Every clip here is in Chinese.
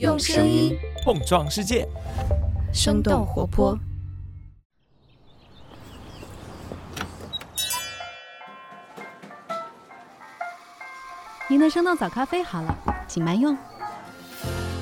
用声音碰撞世界，生动活泼。您的生动早咖啡好了，请慢用。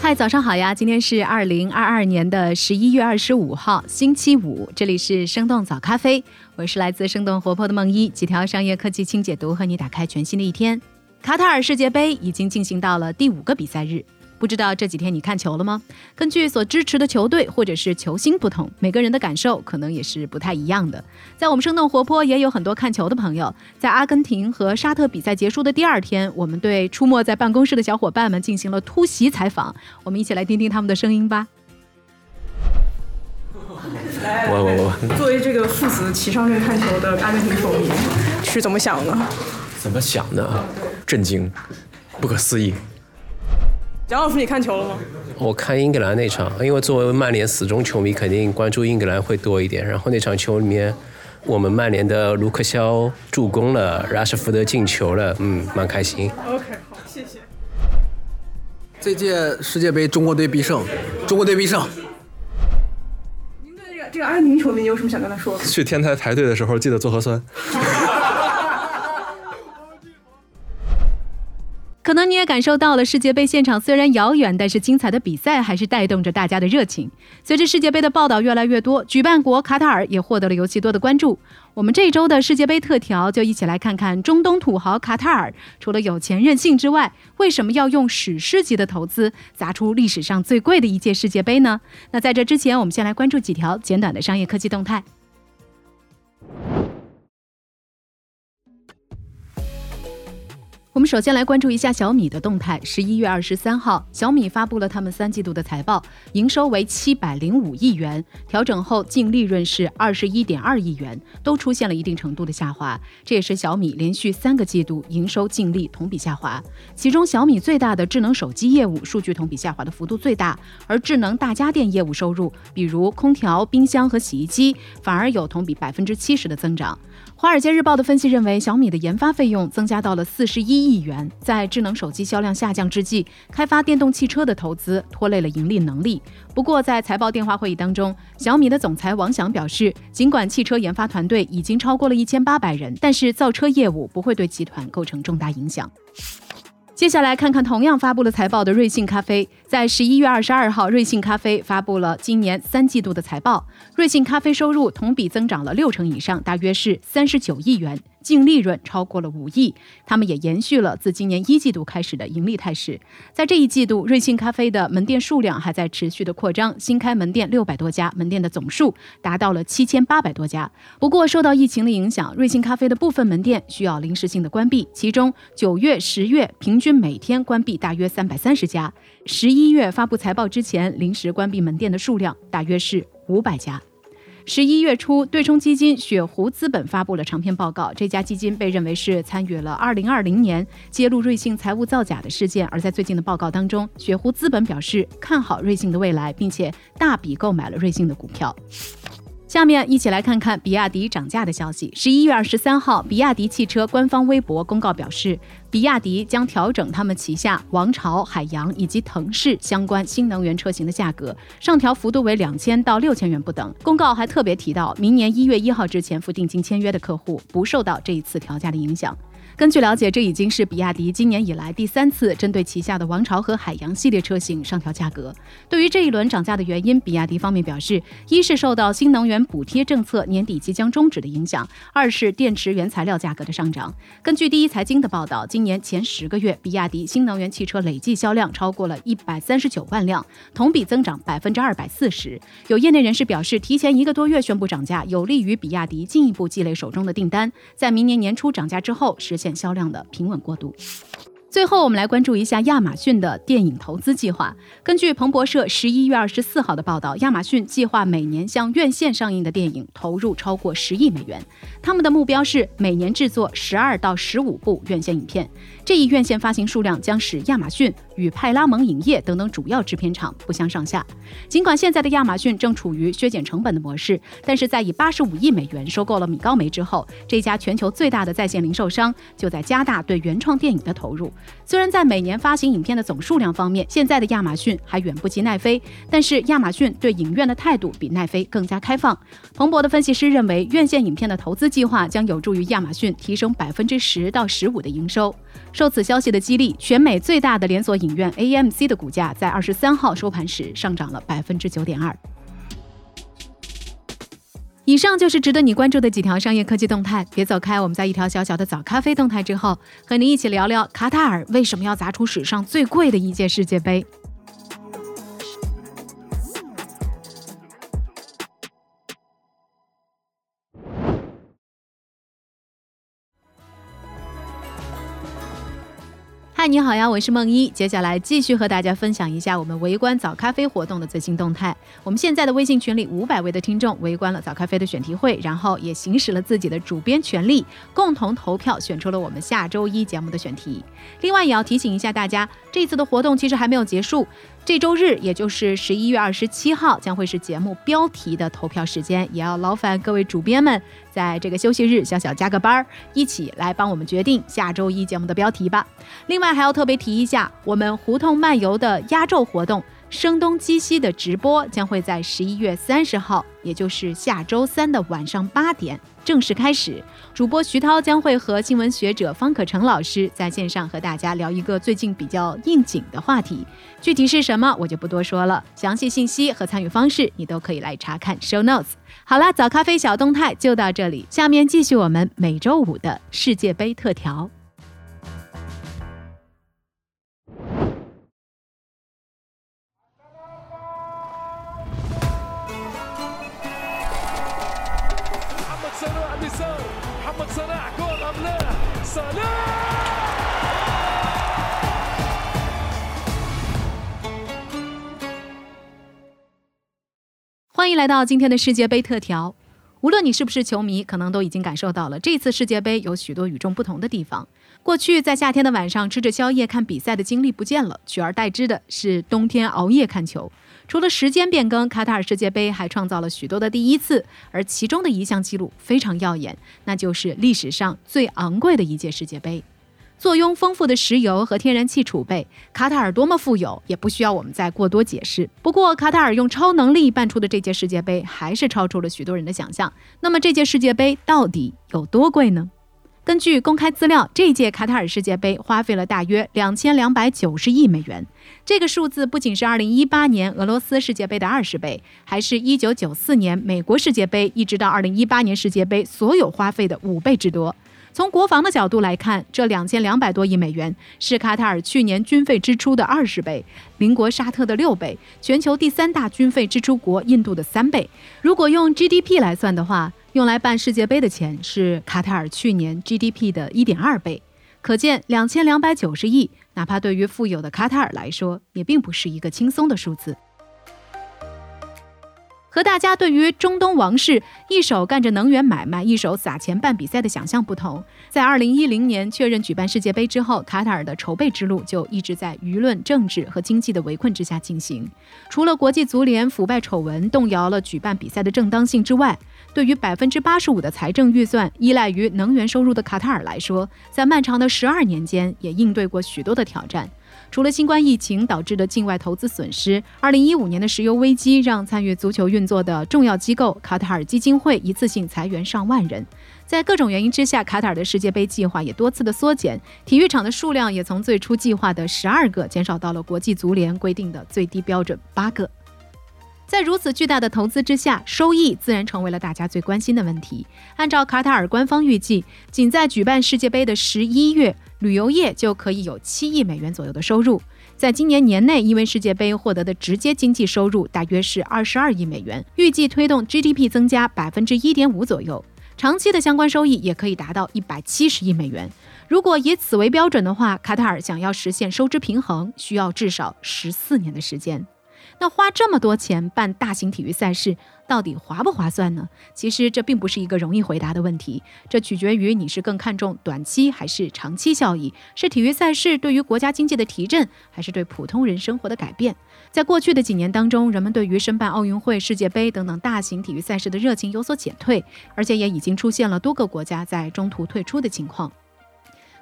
嗨，早上好呀！今天是二零二二年的十一月二十五号，星期五。这里是生动早咖啡，我是来自生动活泼的梦一，几条商业科技轻解读，和你打开全新的一天。卡塔尔世界杯已经进行到了第五个比赛日。不知道这几天你看球了吗？根据所支持的球队或者是球星不同，每个人的感受可能也是不太一样的。在我们生动活泼也有很多看球的朋友。在阿根廷和沙特比赛结束的第二天，我们对出没在办公室的小伙伴们进行了突袭采访。我们一起来听听他们的声音吧。我我我，作为这个父子齐上阵看球的阿根廷球迷，是怎么想的？怎么想的？震惊，不可思议。蒋老师，你看球了吗？我看英格兰那场，因为作为曼联死忠球迷，肯定关注英格兰会多一点。然后那场球里面，我们曼联的卢克肖助攻了，拉什福德进球了，嗯，蛮开心。OK，好，谢谢。这届世界杯中国队必胜，中国队必胜。您对这个这个阿根廷球迷有什么想跟他说的？去天台排队的时候记得做核酸。可能你也感受到了，世界杯现场虽然遥远，但是精彩的比赛还是带动着大家的热情。随着世界杯的报道越来越多，举办国卡塔尔也获得了尤其多的关注。我们这周的世界杯特调，就一起来看看中东土豪卡塔尔，除了有钱任性之外，为什么要用史诗级的投资砸出历史上最贵的一届世界杯呢？那在这之前，我们先来关注几条简短的商业科技动态。我们首先来关注一下小米的动态。十一月二十三号，小米发布了他们三季度的财报，营收为七百零五亿元，调整后净利润是二十一点二亿元，都出现了一定程度的下滑。这也是小米连续三个季度营收净利同比下滑。其中，小米最大的智能手机业务数据同比下滑的幅度最大，而智能大家电业务收入，比如空调、冰箱和洗衣机，反而有同比百分之七十的增长。华尔街日报的分析认为，小米的研发费用增加到了四十一亿元。在智能手机销量下降之际，开发电动汽车的投资拖累了盈利能力。不过，在财报电话会议当中，小米的总裁王翔表示，尽管汽车研发团队已经超过了一千八百人，但是造车业务不会对集团构成重大影响。接下来看看同样发布了财报的瑞幸咖啡，在十一月二十二号，瑞幸咖啡发布了今年三季度的财报，瑞幸咖啡收入同比增长了六成以上，大约是三十九亿元。净利润超过了五亿，他们也延续了自今年一季度开始的盈利态势。在这一季度，瑞幸咖啡的门店数量还在持续的扩张，新开门店六百多家，门店的总数达到了七千八百多家。不过，受到疫情的影响，瑞幸咖啡的部分门店需要临时性的关闭，其中九月、十月平均每天关闭大约三百三十家，十一月发布财报之前临时关闭门店的数量大约是五百家。十一月初，对冲基金雪狐资本发布了长篇报告。这家基金被认为是参与了二零二零年揭露瑞幸财务造假的事件。而在最近的报告当中，雪狐资本表示看好瑞幸的未来，并且大笔购买了瑞幸的股票。下面一起来看看比亚迪涨价的消息。十一月二十三号，比亚迪汽车官方微博公告表示，比亚迪将调整他们旗下王朝、海洋以及腾势相关新能源车型的价格，上调幅度为两千到六千元不等。公告还特别提到，明年一月一号之前付定金签约的客户不受到这一次调价的影响。根据了解，这已经是比亚迪今年以来第三次针对旗下的王朝和海洋系列车型上调价格。对于这一轮涨价的原因，比亚迪方面表示，一是受到新能源补贴政策年底即将终止的影响，二是电池原材料价格的上涨。根据第一财经的报道，今年前十个月，比亚迪新能源汽车累计销量超过了一百三十九万辆，同比增长百分之二百四十。有业内人士表示，提前一个多月宣布涨价，有利于比亚迪进一步积累手中的订单，在明年年初涨价之后实现。销量的平稳过渡。最后，我们来关注一下亚马逊的电影投资计划。根据彭博社十一月二十四号的报道，亚马逊计划每年向院线上映的电影投入超过十亿美元。他们的目标是每年制作十二到十五部院线影片。这一院线发行数量将使亚马逊与派拉蒙影业等等主要制片厂不相上下。尽管现在的亚马逊正处于削减成本的模式，但是在以八十五亿美元收购了米高梅之后，这家全球最大的在线零售商就在加大对原创电影的投入。虽然在每年发行影片的总数量方面，现在的亚马逊还远不及奈飞，但是亚马逊对影院的态度比奈飞更加开放。彭博的分析师认为，院线影片的投资计划将有助于亚马逊提升百分之十到十五的营收。受此消息的激励，全美最大的连锁影院 AMC 的股价在二十三号收盘时上涨了百分之九点二。以上就是值得你关注的几条商业科技动态，别走开。我们在一条小小的早咖啡动态之后，和您一起聊聊卡塔尔为什么要砸出史上最贵的一届世界杯。嗨，你好呀，我是梦一。接下来继续和大家分享一下我们围观早咖啡活动的最新动态。我们现在的微信群里五百位的听众围观了早咖啡的选题会，然后也行使了自己的主编权利，共同投票选出了我们下周一节目的选题。另外也要提醒一下大家，这次的活动其实还没有结束。这周日，也就是十一月二十七号，将会是节目标题的投票时间，也要劳烦各位主编们在这个休息日小小加个班儿，一起来帮我们决定下周一节目的标题吧。另外还要特别提一下，我们胡同漫游的压轴活动。声东击西的直播将会在十一月三十号，也就是下周三的晚上八点正式开始。主播徐涛将会和新闻学者方可成老师在线上和大家聊一个最近比较应景的话题，具体是什么我就不多说了。详细信息和参与方式你都可以来查看 show notes。好了，早咖啡小动态就到这里，下面继续我们每周五的世界杯特调。欢迎来到今天的世界杯特调。无论你是不是球迷，可能都已经感受到了这次世界杯有许多与众不同的地方。过去在夏天的晚上吃着宵夜看比赛的经历不见了，取而代之的是冬天熬夜看球。除了时间变更，卡塔尔世界杯还创造了许多的第一次，而其中的一项记录非常耀眼，那就是历史上最昂贵的一届世界杯。坐拥丰富的石油和天然气储备，卡塔尔多么富有，也不需要我们再过多解释。不过，卡塔尔用超能力办出的这届世界杯，还是超出了许多人的想象。那么，这届世界杯到底有多贵呢？根据公开资料，这届卡塔尔世界杯花费了大约两千两百九十亿美元。这个数字不仅是二零一八年俄罗斯世界杯的二十倍，还是一九九四年美国世界杯一直到二零一八年世界杯所有花费的五倍之多。从国防的角度来看，这两千两百多亿美元是卡塔尔去年军费支出的二十倍，邻国沙特的六倍，全球第三大军费支出国印度的三倍。如果用 GDP 来算的话，用来办世界杯的钱是卡塔尔去年 GDP 的一点二倍。可见，两千两百九十亿，哪怕对于富有的卡塔尔来说，也并不是一个轻松的数字。和大家对于中东王室一手干着能源买卖，一手撒钱办比赛的想象不同，在二零一零年确认举办世界杯之后，卡塔尔的筹备之路就一直在舆论、政治和经济的围困之下进行。除了国际足联腐败丑闻动摇了举办比赛的正当性之外，对于百分之八十五的财政预算依赖于能源收入的卡塔尔来说，在漫长的十二年间也应对过许多的挑战。除了新冠疫情导致的境外投资损失，二零一五年的石油危机让参与足球运作的重要机构卡塔尔基金会一次性裁员上万人。在各种原因之下，卡塔尔的世界杯计划也多次的缩减，体育场的数量也从最初计划的十二个减少到了国际足联规定的最低标准八个。在如此巨大的投资之下，收益自然成为了大家最关心的问题。按照卡塔尔官方预计，仅在举办世界杯的十一月。旅游业就可以有七亿美元左右的收入，在今年年内，因为世界杯获得的直接经济收入大约是二十二亿美元，预计推动 GDP 增加百分之一点五左右。长期的相关收益也可以达到一百七十亿美元。如果以此为标准的话，卡塔尔想要实现收支平衡，需要至少十四年的时间。那花这么多钱办大型体育赛事，到底划不划算呢？其实这并不是一个容易回答的问题，这取决于你是更看重短期还是长期效益，是体育赛事对于国家经济的提振，还是对普通人生活的改变。在过去的几年当中，人们对于申办奥运会、世界杯等等大型体育赛事的热情有所减退，而且也已经出现了多个国家在中途退出的情况。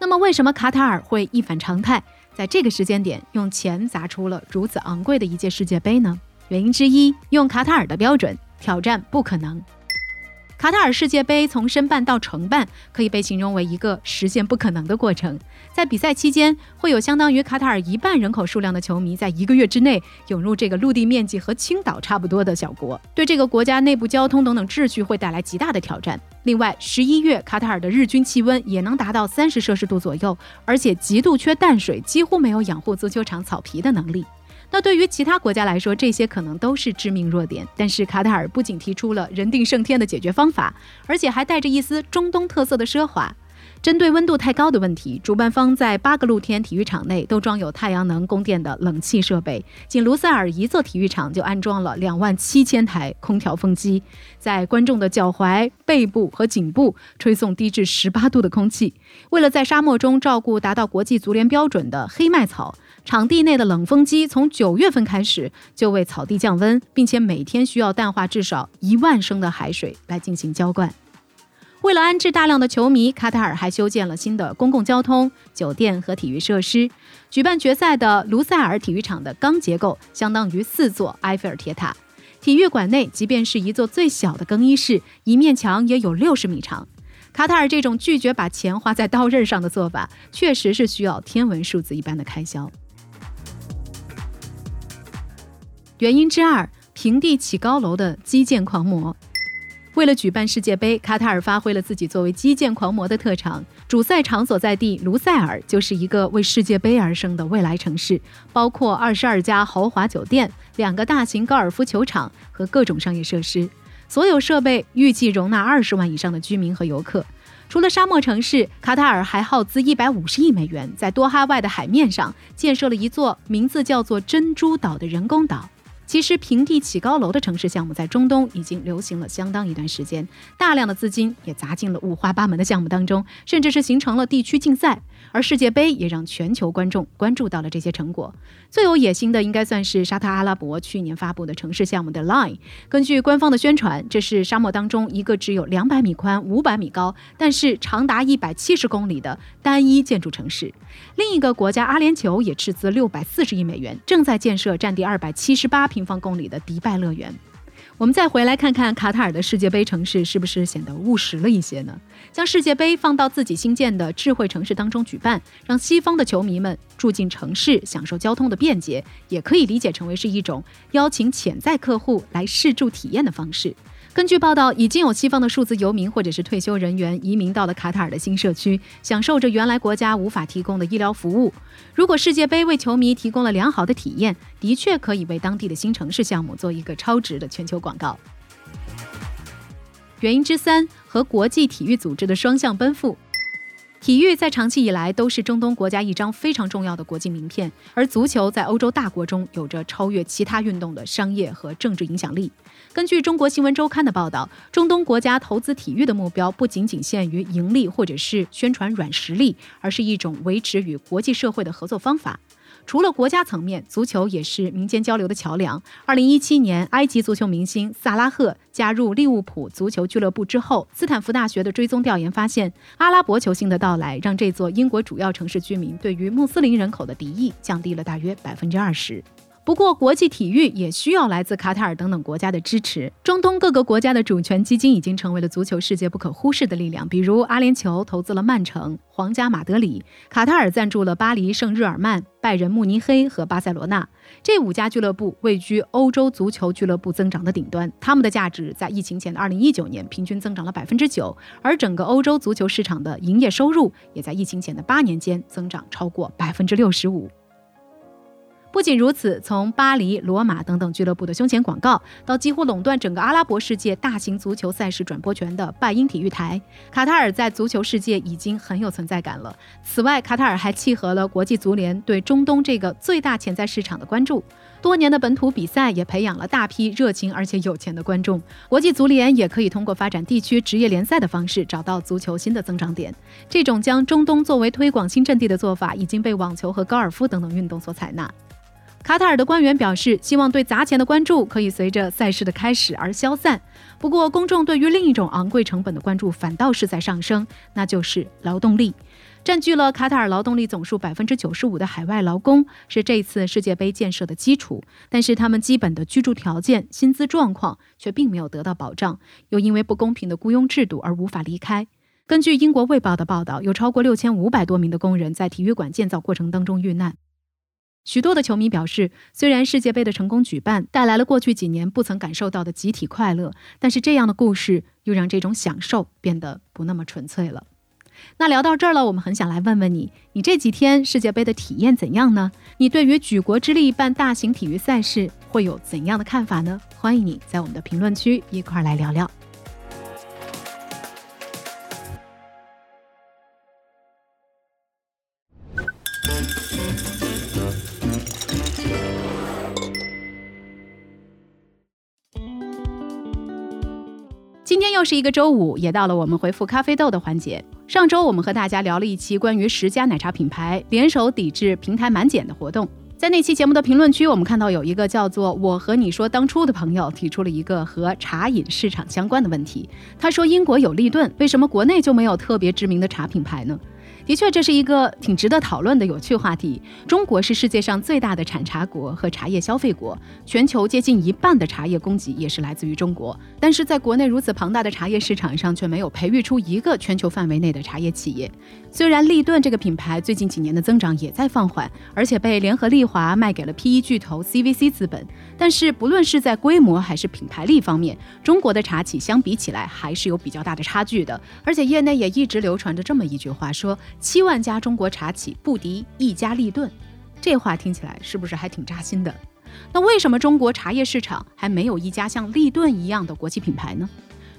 那么，为什么卡塔尔会一反常态？在这个时间点，用钱砸出了如此昂贵的一届世界杯呢？原因之一，用卡塔尔的标准，挑战不可能。卡塔尔世界杯从申办到承办，可以被形容为一个实现不可能的过程。在比赛期间，会有相当于卡塔尔一半人口数量的球迷，在一个月之内涌入这个陆地面积和青岛差不多的小国，对这个国家内部交通等等秩序会带来极大的挑战。另外，十一月卡塔尔的日均气温也能达到三十摄氏度左右，而且极度缺淡水，几乎没有养护足球场草皮的能力。那对于其他国家来说，这些可能都是致命弱点。但是卡塔尔不仅提出了人定胜天的解决方法，而且还带着一丝中东特色的奢华。针对温度太高的问题，主办方在八个露天体育场内都装有太阳能供电的冷气设备。仅卢塞尔一座体育场就安装了两万七千台空调风机，在观众的脚踝、背部和颈部吹送低至十八度的空气。为了在沙漠中照顾达到国际足联标准的黑麦草，场地内的冷风机从九月份开始就为草地降温，并且每天需要淡化至少一万升的海水来进行浇灌。为了安置大量的球迷，卡塔尔还修建了新的公共交通、酒店和体育设施。举办决赛的卢塞尔体育场的钢结构相当于四座埃菲尔铁塔。体育馆内，即便是一座最小的更衣室，一面墙也有六十米长。卡塔尔这种拒绝把钱花在刀刃上的做法，确实是需要天文数字一般的开销。原因之二：平地起高楼的基建狂魔。为了举办世界杯，卡塔尔发挥了自己作为基建狂魔的特长。主赛场所在地卢塞尔就是一个为世界杯而生的未来城市，包括二十二家豪华酒店、两个大型高尔夫球场和各种商业设施。所有设备预计容纳二十万以上的居民和游客。除了沙漠城市，卡塔尔还耗资一百五十亿美元，在多哈外的海面上建设了一座名字叫做珍珠岛的人工岛。其实，平地起高楼的城市项目在中东已经流行了相当一段时间，大量的资金也砸进了五花八门的项目当中，甚至是形成了地区竞赛。而世界杯也让全球观众关注到了这些成果。最有野心的应该算是沙特阿拉伯去年发布的城市项目的 Line。根据官方的宣传，这是沙漠当中一个只有两百米宽、五百米高，但是长达一百七十公里的单一建筑城市。另一个国家阿联酋也斥资六百四十亿美元，正在建设占地二百七十八平方公里的迪拜乐园。我们再回来看看卡塔尔的世界杯城市是不是显得务实了一些呢？将世界杯放到自己新建的智慧城市当中举办，让西方的球迷们住进城市，享受交通的便捷，也可以理解成为是一种邀请潜在客户来试住体验的方式。根据报道，已经有西方的数字游民或者是退休人员移民到了卡塔尔的新社区，享受着原来国家无法提供的医疗服务。如果世界杯为球迷提供了良好的体验，的确可以为当地的新城市项目做一个超值的全球广告。原因之三和国际体育组织的双向奔赴。体育在长期以来都是中东国家一张非常重要的国际名片，而足球在欧洲大国中有着超越其他运动的商业和政治影响力。根据中国新闻周刊的报道，中东国家投资体育的目标不仅仅限于盈利或者是宣传软实力，而是一种维持与国际社会的合作方法。除了国家层面，足球也是民间交流的桥梁。二零一七年，埃及足球明星萨拉赫加入利物浦足球俱乐部之后，斯坦福大学的追踪调研发现，阿拉伯球星的到来让这座英国主要城市居民对于穆斯林人口的敌意降低了大约百分之二十。不过，国际体育也需要来自卡塔尔等等国家的支持。中东各个国家的主权基金已经成为了足球世界不可忽视的力量。比如，阿联酋投资了曼城、皇家马德里；卡塔尔赞助了巴黎圣日耳曼、拜仁慕尼黑和巴塞罗那。这五家俱乐部位居欧洲足球俱乐部增长的顶端，他们的价值在疫情前的2019年平均增长了百分之九，而整个欧洲足球市场的营业收入也在疫情前的八年间增长超过百分之六十五。不仅如此，从巴黎、罗马等等俱乐部的胸前广告，到几乎垄断整个阿拉伯世界大型足球赛事转播权的拜因体育台，卡塔尔在足球世界已经很有存在感了。此外，卡塔尔还契合了国际足联对中东这个最大潜在市场的关注。多年的本土比赛也培养了大批热情而且有钱的观众。国际足联也可以通过发展地区职业联赛的方式，找到足球新的增长点。这种将中东作为推广新阵地的做法，已经被网球和高尔夫等等运动所采纳。卡塔尔的官员表示，希望对砸钱的关注可以随着赛事的开始而消散。不过，公众对于另一种昂贵成本的关注反倒是在上升，那就是劳动力。占据了卡塔尔劳动力总数百分之九十五的海外劳工是这次世界杯建设的基础，但是他们基本的居住条件、薪资状况却并没有得到保障，又因为不公平的雇佣制度而无法离开。根据英国《卫报》的报道，有超过六千五百多名的工人在体育馆建造过程当中遇难。许多的球迷表示，虽然世界杯的成功举办带来了过去几年不曾感受到的集体快乐，但是这样的故事又让这种享受变得不那么纯粹了。那聊到这儿了，我们很想来问问你，你这几天世界杯的体验怎样呢？你对于举国之力办大型体育赛事会有怎样的看法呢？欢迎你在我们的评论区一块儿来聊聊。又是一个周五，也到了我们回复咖啡豆的环节。上周我们和大家聊了一期关于十家奶茶品牌联手抵制平台满减的活动。在那期节目的评论区，我们看到有一个叫做“我和你说当初”的朋友提出了一个和茶饮市场相关的问题。他说：“英国有立顿，为什么国内就没有特别知名的茶品牌呢？”的确，这是一个挺值得讨论的有趣话题。中国是世界上最大的产茶国和茶叶消费国，全球接近一半的茶叶供给也是来自于中国。但是，在国内如此庞大的茶叶市场上，却没有培育出一个全球范围内的茶叶企业。虽然立顿这个品牌最近几年的增长也在放缓，而且被联合利华卖给了 PE 巨头 CVC 资本，但是不论是在规模还是品牌力方面，中国的茶企相比起来还是有比较大的差距的。而且业内也一直流传着这么一句话说。七万家中国茶企不敌一家立顿，这话听起来是不是还挺扎心的？那为什么中国茶叶市场还没有一家像立顿一样的国际品牌呢？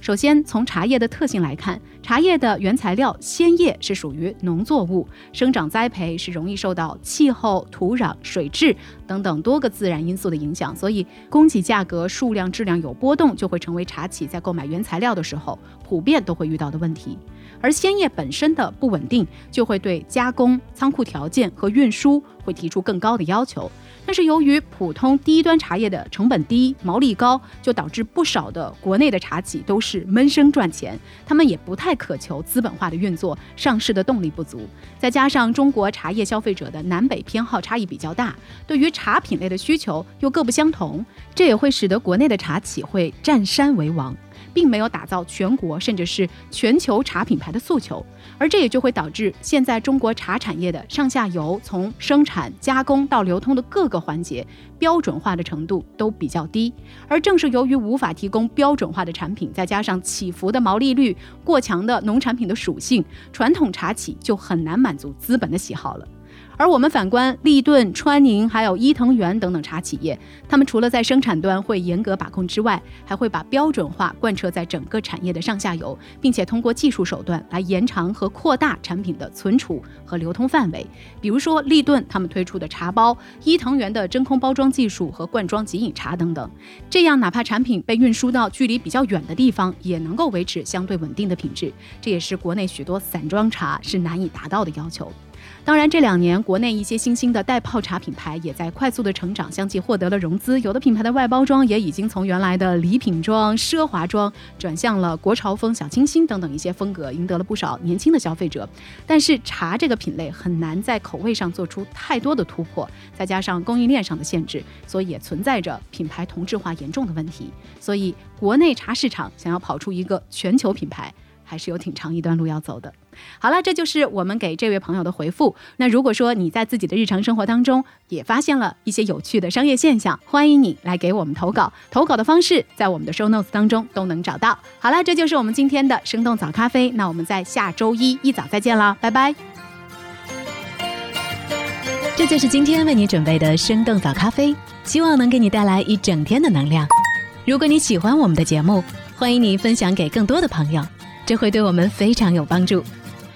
首先，从茶叶的特性来看，茶叶的原材料鲜叶是属于农作物，生长栽培是容易受到气候、土壤、水质等等多个自然因素的影响，所以供给价格、数量、质量有波动，就会成为茶企在购买原材料的时候普遍都会遇到的问题。而鲜叶本身的不稳定，就会对加工、仓库条件和运输会提出更高的要求。但是由于普通低端茶叶的成本低、毛利高，就导致不少的国内的茶企都是闷声赚钱，他们也不太渴求资本化的运作，上市的动力不足。再加上中国茶叶消费者的南北偏好差异比较大，对于茶品类的需求又各不相同，这也会使得国内的茶企会占山为王。并没有打造全国甚至是全球茶品牌的诉求，而这也就会导致现在中国茶产业的上下游从生产、加工到流通的各个环节标准化的程度都比较低。而正是由于无法提供标准化的产品，再加上起伏的毛利率、过强的农产品的属性，传统茶企就很难满足资本的喜好了。而我们反观立顿、川宁，还有伊藤园等等茶企业，他们除了在生产端会严格把控之外，还会把标准化贯彻在整个产业的上下游，并且通过技术手段来延长和扩大产品的存储和流通范围。比如说立顿他们推出的茶包，伊藤园的真空包装技术和罐装即饮茶等等，这样哪怕产品被运输到距离比较远的地方，也能够维持相对稳定的品质。这也是国内许多散装茶是难以达到的要求。当然，这两年国内一些新兴的代泡茶品牌也在快速的成长，相继获得了融资。有的品牌的外包装也已经从原来的礼品装、奢华装转向了国潮风、小清新等等一些风格，赢得了不少年轻的消费者。但是茶这个品类很难在口味上做出太多的突破，再加上供应链上的限制，所以也存在着品牌同质化严重的问题。所以，国内茶市场想要跑出一个全球品牌，还是有挺长一段路要走的。好了，这就是我们给这位朋友的回复。那如果说你在自己的日常生活当中也发现了一些有趣的商业现象，欢迎你来给我们投稿。投稿的方式在我们的 show notes 当中都能找到。好了，这就是我们今天的生动早咖啡。那我们在下周一一早再见啦，拜拜。这就是今天为你准备的生动早咖啡，希望能给你带来一整天的能量。如果你喜欢我们的节目，欢迎你分享给更多的朋友，这会对我们非常有帮助。